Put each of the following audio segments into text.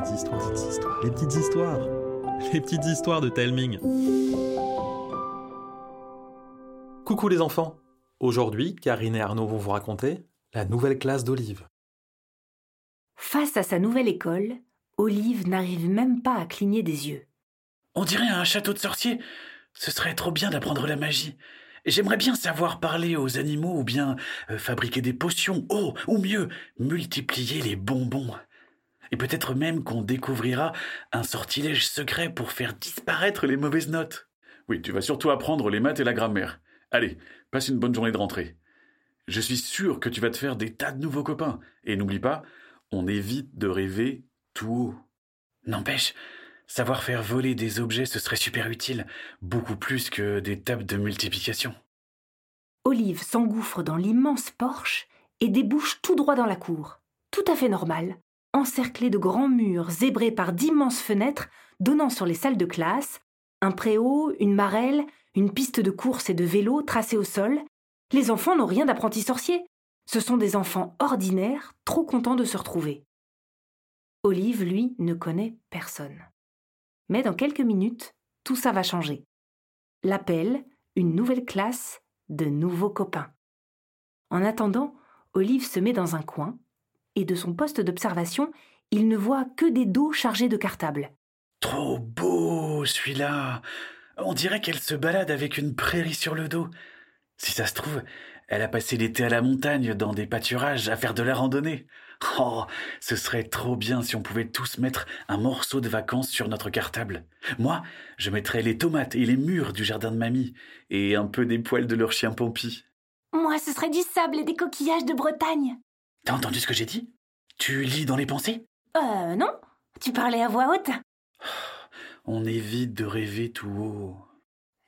petites histoires, les petites histoires, les petites histoires, les petites histoires de Telming. Coucou les enfants. Aujourd'hui, Karine et Arnaud vont vous raconter la nouvelle classe d'Olive. Face à sa nouvelle école, Olive n'arrive même pas à cligner des yeux. On dirait un château de sorciers. Ce serait trop bien d'apprendre la magie. J'aimerais bien savoir parler aux animaux ou bien euh, fabriquer des potions. Oh, ou mieux, multiplier les bonbons. Et peut-être même qu'on découvrira un sortilège secret pour faire disparaître les mauvaises notes. Oui, tu vas surtout apprendre les maths et la grammaire. Allez, passe une bonne journée de rentrée. Je suis sûr que tu vas te faire des tas de nouveaux copains. Et n'oublie pas, on évite de rêver tout haut. N'empêche, savoir faire voler des objets, ce serait super utile, beaucoup plus que des tables de multiplication. Olive s'engouffre dans l'immense porche et débouche tout droit dans la cour. Tout à fait normal, encerclée de grands murs zébrés par d'immenses fenêtres donnant sur les salles de classe, un préau, une marelle, une piste de course et de vélo tracée au sol. Les enfants n'ont rien d'apprenti sorcier. Ce sont des enfants ordinaires, trop contents de se retrouver. Olive, lui, ne connaît personne. Mais dans quelques minutes, tout ça va changer. L'appel, une nouvelle classe, de nouveaux copains. En attendant, Olive se met dans un coin, et de son poste d'observation, il ne voit que des dos chargés de cartables. Trop beau, celui-là. On dirait qu'elle se balade avec une prairie sur le dos. Si ça se trouve, elle a passé l'été à la montagne, dans des pâturages, à faire de la randonnée. Oh, ce serait trop bien si on pouvait tous mettre un morceau de vacances sur notre cartable. Moi, je mettrais les tomates et les murs du jardin de mamie, et un peu des poils de leur chien Pompi. Moi, ce serait du sable et des coquillages de Bretagne. T'as entendu ce que j'ai dit? Tu lis dans les pensées? Euh, non. Tu parlais à voix haute. On évite de rêver tout haut.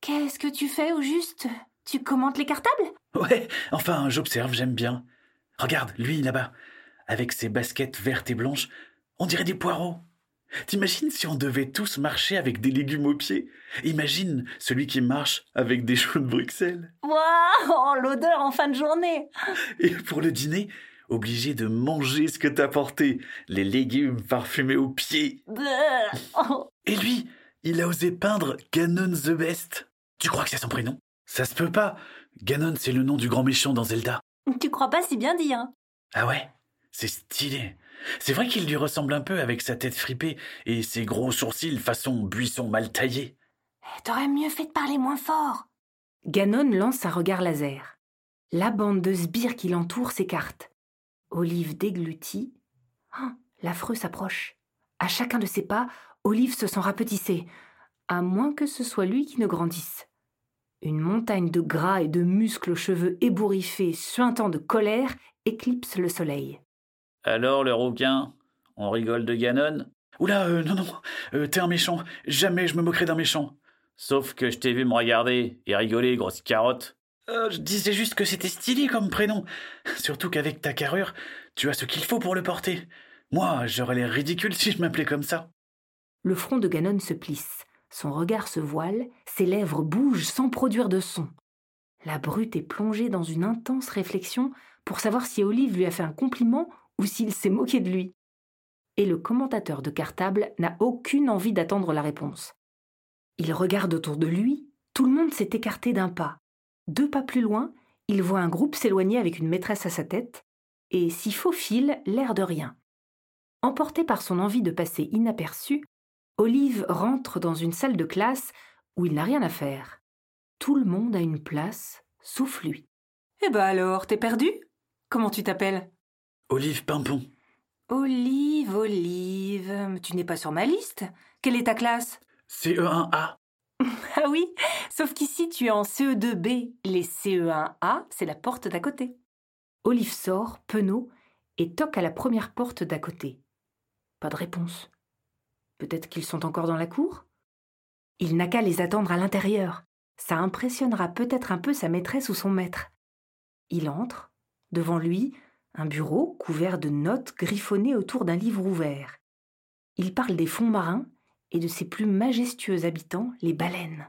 Qu'est-ce que tu fais au juste? Tu commentes les cartables? Ouais, enfin, j'observe, j'aime bien. Regarde, lui, là-bas, avec ses baskets vertes et blanches, on dirait des poireaux. T'imagines si on devait tous marcher avec des légumes aux pieds? Imagine celui qui marche avec des choux de Bruxelles. Waouh L'odeur en fin de journée Et pour le dîner, obligé de manger ce que t'as porté, les légumes parfumés aux pieds. Oh. Et lui, il a osé peindre Ganon the Best. Tu crois que c'est son prénom? Ça se peut pas. Ganon, c'est le nom du grand méchant dans Zelda. Tu crois pas si bien dit, hein Ah ouais? C'est stylé. C'est vrai qu'il lui ressemble un peu avec sa tête fripée et ses gros sourcils façon buisson mal taillé. T'aurais mieux fait de parler moins fort. Ganon lance un regard laser. La bande de sbires qui l'entoure s'écarte. Olive déglutit. Ah, L'affreux s'approche. À chacun de ses pas, Olive se sent rapetissée, à moins que ce soit lui qui ne grandisse. Une montagne de gras et de muscles aux cheveux ébouriffés, suintant de colère, éclipse le soleil. Alors, le rouquin, on rigole de Ganon? Oula, euh, non, non, euh, t'es un méchant. Jamais je me moquerai d'un méchant. Sauf que je t'ai vu me regarder et rigoler, grosse carotte. Euh, je disais juste que c'était stylé comme prénom. Surtout qu'avec ta carrure, tu as ce qu'il faut pour le porter. Moi, j'aurais l'air ridicule si je m'appelais comme ça. Le front de Ganon se plisse, son regard se voile, ses lèvres bougent sans produire de son. La brute est plongée dans une intense réflexion pour savoir si Olive lui a fait un compliment ou s'il s'est moqué de lui. Et le commentateur de cartable n'a aucune envie d'attendre la réponse. Il regarde autour de lui, tout le monde s'est écarté d'un pas. Deux pas plus loin, il voit un groupe s'éloigner avec une maîtresse à sa tête, et s'y faufile l'air de rien. Emporté par son envie de passer inaperçu, Olive rentre dans une salle de classe où il n'a rien à faire. Tout le monde a une place, sauf lui. Eh ben alors, t'es perdu? Comment tu t'appelles? Olive Pimpon. Olive, Olive. Tu n'es pas sur ma liste. Quelle est ta classe? CE1A. Ah oui, sauf qu'ici tu es en CE2B. Les CE1A, c'est la porte d'à côté. Olive sort, penaud, et toque à la première porte d'à côté. Pas de réponse. Peut-être qu'ils sont encore dans la cour? Il n'a qu'à les attendre à l'intérieur. Ça impressionnera peut-être un peu sa maîtresse ou son maître. Il entre. Devant lui, un bureau couvert de notes griffonnées autour d'un livre ouvert. Il parle des fonds marins et de ses plus majestueux habitants, les baleines.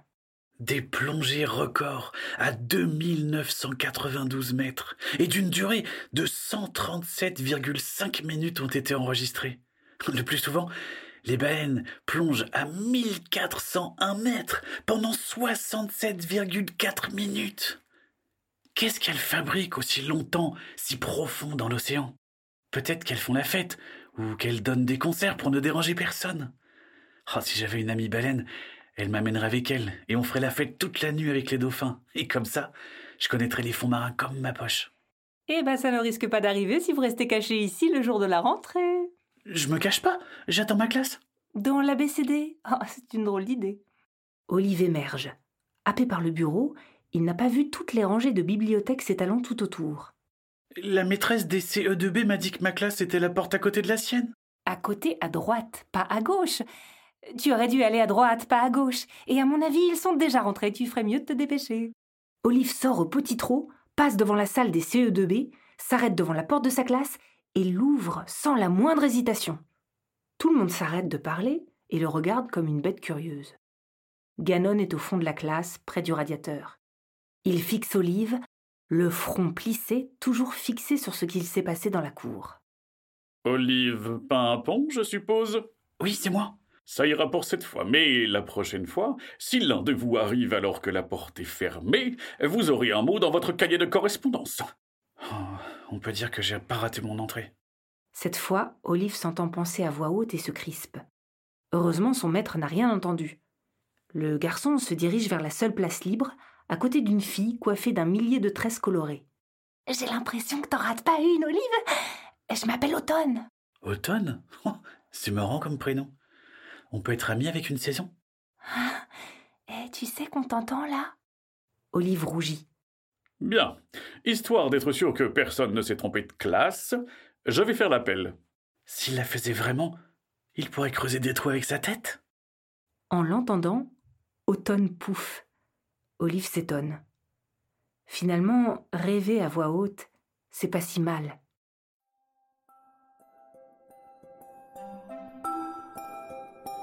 Des plongées records à 2992 mètres et d'une durée de 137,5 minutes ont été enregistrées. Le plus souvent, les baleines plongent à 1401 mètres pendant 67,4 minutes. Qu'est-ce qu'elles fabriquent aussi longtemps, si profond dans l'océan? Peut-être qu'elles font la fête, ou qu'elles donnent des concerts pour ne déranger personne. Oh, si j'avais une amie baleine, elle m'amènerait avec elle, et on ferait la fête toute la nuit avec les dauphins. Et comme ça, je connaîtrais les fonds marins comme ma poche. Eh ben, ça ne risque pas d'arriver si vous restez caché ici le jour de la rentrée. Je me cache pas, j'attends ma classe. Dans l'ABCD oh, C'est une drôle d'idée. Olive émerge. Happé par le bureau, il n'a pas vu toutes les rangées de bibliothèques s'étalant tout autour. La maîtresse des CE2B m'a dit que ma classe était la porte à côté de la sienne. À côté, à droite, pas à gauche. Tu aurais dû aller à droite, pas à gauche. Et à mon avis, ils sont déjà rentrés, tu ferais mieux de te dépêcher. Olive sort au petit trot, passe devant la salle des CE2B, s'arrête devant la porte de sa classe et l'ouvre sans la moindre hésitation. Tout le monde s'arrête de parler et le regarde comme une bête curieuse. Ganon est au fond de la classe, près du radiateur. Il fixe Olive, le front plissé, toujours fixé sur ce qu'il s'est passé dans la cour. Olive Pimpon, je suppose? Oui, c'est moi. Ça ira pour cette fois, mais la prochaine fois, si l'un de vous arrive alors que la porte est fermée, vous aurez un mot dans votre cahier de correspondance. Oh, on peut dire que j'ai pas raté mon entrée. Cette fois, Olive s'entend penser à voix haute et se crispe. Heureusement, son maître n'a rien entendu. Le garçon se dirige vers la seule place libre, à côté d'une fille coiffée d'un millier de tresses colorées. J'ai l'impression que t'en rates pas une, Olive. Je m'appelle Automne. Automne oh, C'est marrant comme prénom. On peut être amis avec une saison? Ah, Et tu sais qu'on t'entend là? Olive rougit. Bien. Histoire d'être sûr que personne ne s'est trompé de classe, je vais faire l'appel. S'il la faisait vraiment, il pourrait creuser des trous avec sa tête? En l'entendant, Automne pouffe. Olive s'étonne. Finalement, rêver à voix haute, c'est pas si mal.